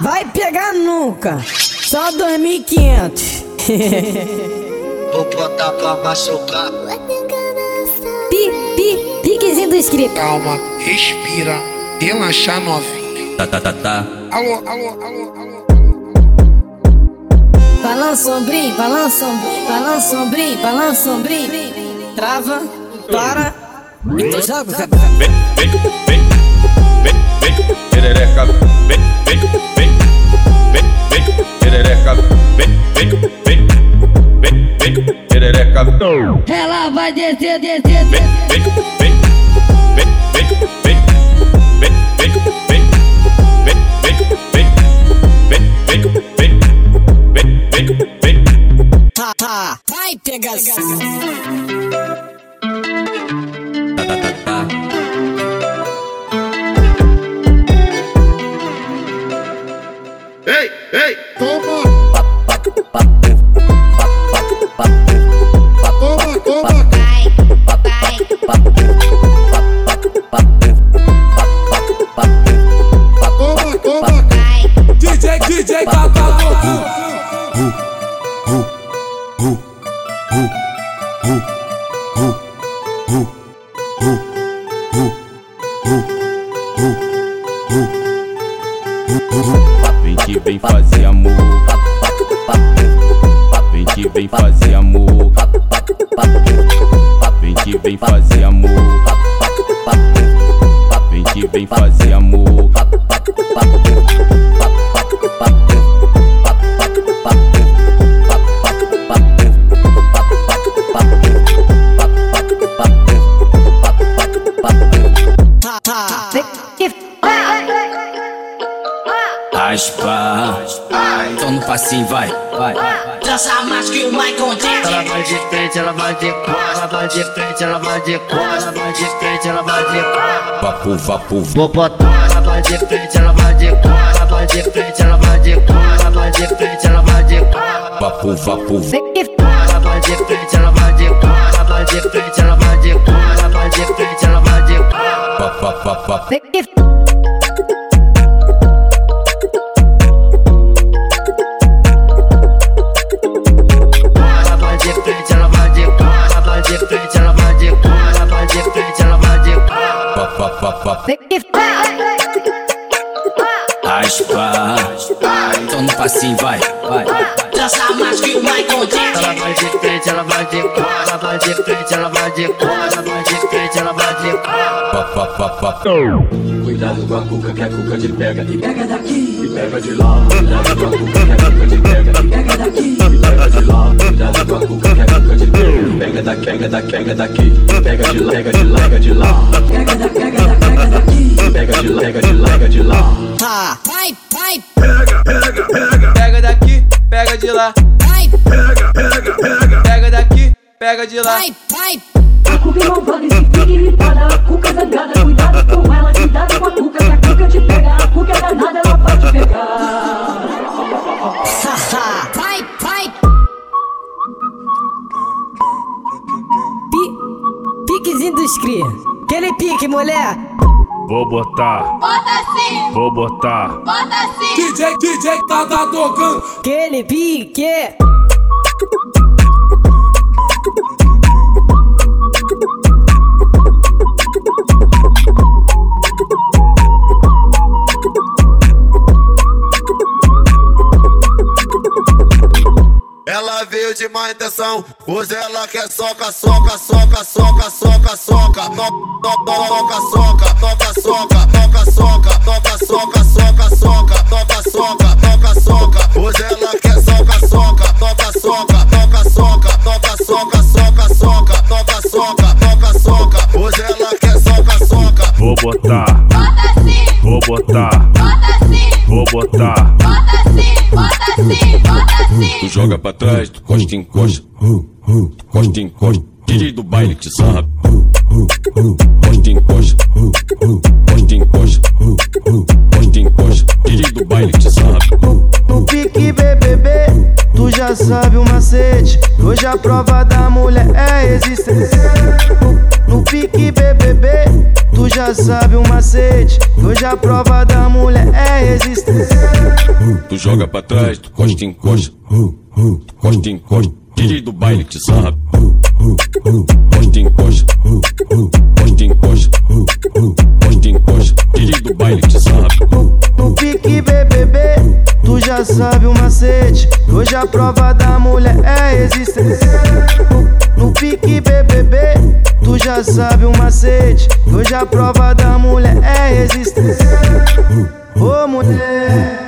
Vai pegar nunca. Só 2.500. Vou botar pra machucar. Pi, pi, piquezinho do inscrito. Calma, respira, relaxa novinho. Tá, tá, tá, tá. Alô, alô, alô, alô. Balança ombrinho, balança ombrinho, balança ombrinho, balança ombrinho. Trava, para. Então joga o cabelo. Vem, vem, vem, vem, vem, perereca, vem, vem, vem, vem, vem, perereca, vem, vem, vem, vem, vem, perereca. Ela vai descer, descer, Vem, descer. vem, vem, vem, vem, vem, vem, vem, vem, vem, vem, vem, vem, vem, vem, vem, vem. Tá, tá. Vai pegar. Vem que vem fazer amor. Vem que vem fazer amor. Vem que vem fazer amor. Vem que vem fazer Raspa. Só no passinho, vai, vai. Dança mais que o Michael Jackson. Ela vai de frente, ela vai de quatro, ela vai de frente, ela vai de quatro, ela vai de frente, ela vai de quatro. Vapo, vapo, Vou botar, ela vai de frente, ela vai de quatro, ela vai de frente, ela vai de quatro, ela vai de frente, ela vai de quatro. vapo, vapo. Ela vai de frente, ela vai de quatro, ela vai de frente, ela vai de quatro, ela vai de frente, ela vai de quatro. Va, va, va, Passinho, vai, vai. Dança mais que o Michael Jackson. Ela vai de frente, ela vai de quatro, ela vai de frente, ela vai de quatro, ela vai de frente, ela vai de va. Cuidado com a cuca que a cuca te pega e pega daqui e pega de lá. Cuidado com a cuca que a cuca te pega e pega daqui e pega de lá. Cuidado com a cuca que a cuca te pega e pega daqui, pega daqui, pega daqui, pega de lá, pega de lá, pega de lá. Pega da, pega da, pega daqui, pega de lá, pega de lá, pega de lá. Vai, Pega daqui, pega de lá. vai, Pega daqui, pega de lá. vai, vai. A cuca é malvada e se fica irritada. A cuca é zangada, cuidado com ela, cuidado com a cuca, que a cuca te pega. A cuca é danada, ela vai te pegar. Vai, vai. Pi, piquezinho dos cria. Aquele pique, mulher. Vou botar, Bota assim, vou botar. bota assim. DJ, DJ, tá, tá tocando. Aquele pique. De má intenção, hoje ela quer soca, soca, soca, soca, soca, soca, toca, soca, toca, soca, toca, soca, toca, soca, soca, soca, toca, soca, toca, soca. Hoje ela quer soca, soca, toca, soca, toca, soca, toca, soca, soca, soca, toca, soca, toca, soca. Hoje ela quer soca, soca. Vou botar, Bota assim, vou botar, bota assim, vou botar. Joga pra trás, tu costa em costa. Costa em costa. DJ do baile que sabe. Costa em costa. Costa em costa. Costa em costa. DJ do baile que sabe. No pique BBB, tu já sabe o macete. Hoje a prova da mulher é existência. No pique BBB, tu já sabe o macete. Hoje a prova da mulher é resistência. tu joga pra trás, tu costa em costa, tu costa em costa. DJ do baile que sabe. Costa em costa, costa em costa, costa em costa. DJ do baile que sabe. No pique BBB, tu já sabe o macete. Hoje a prova da mulher é existência. No pique BBB, tu já sabe o macete. Hoje a prova da mulher é resistência. Ô mulher.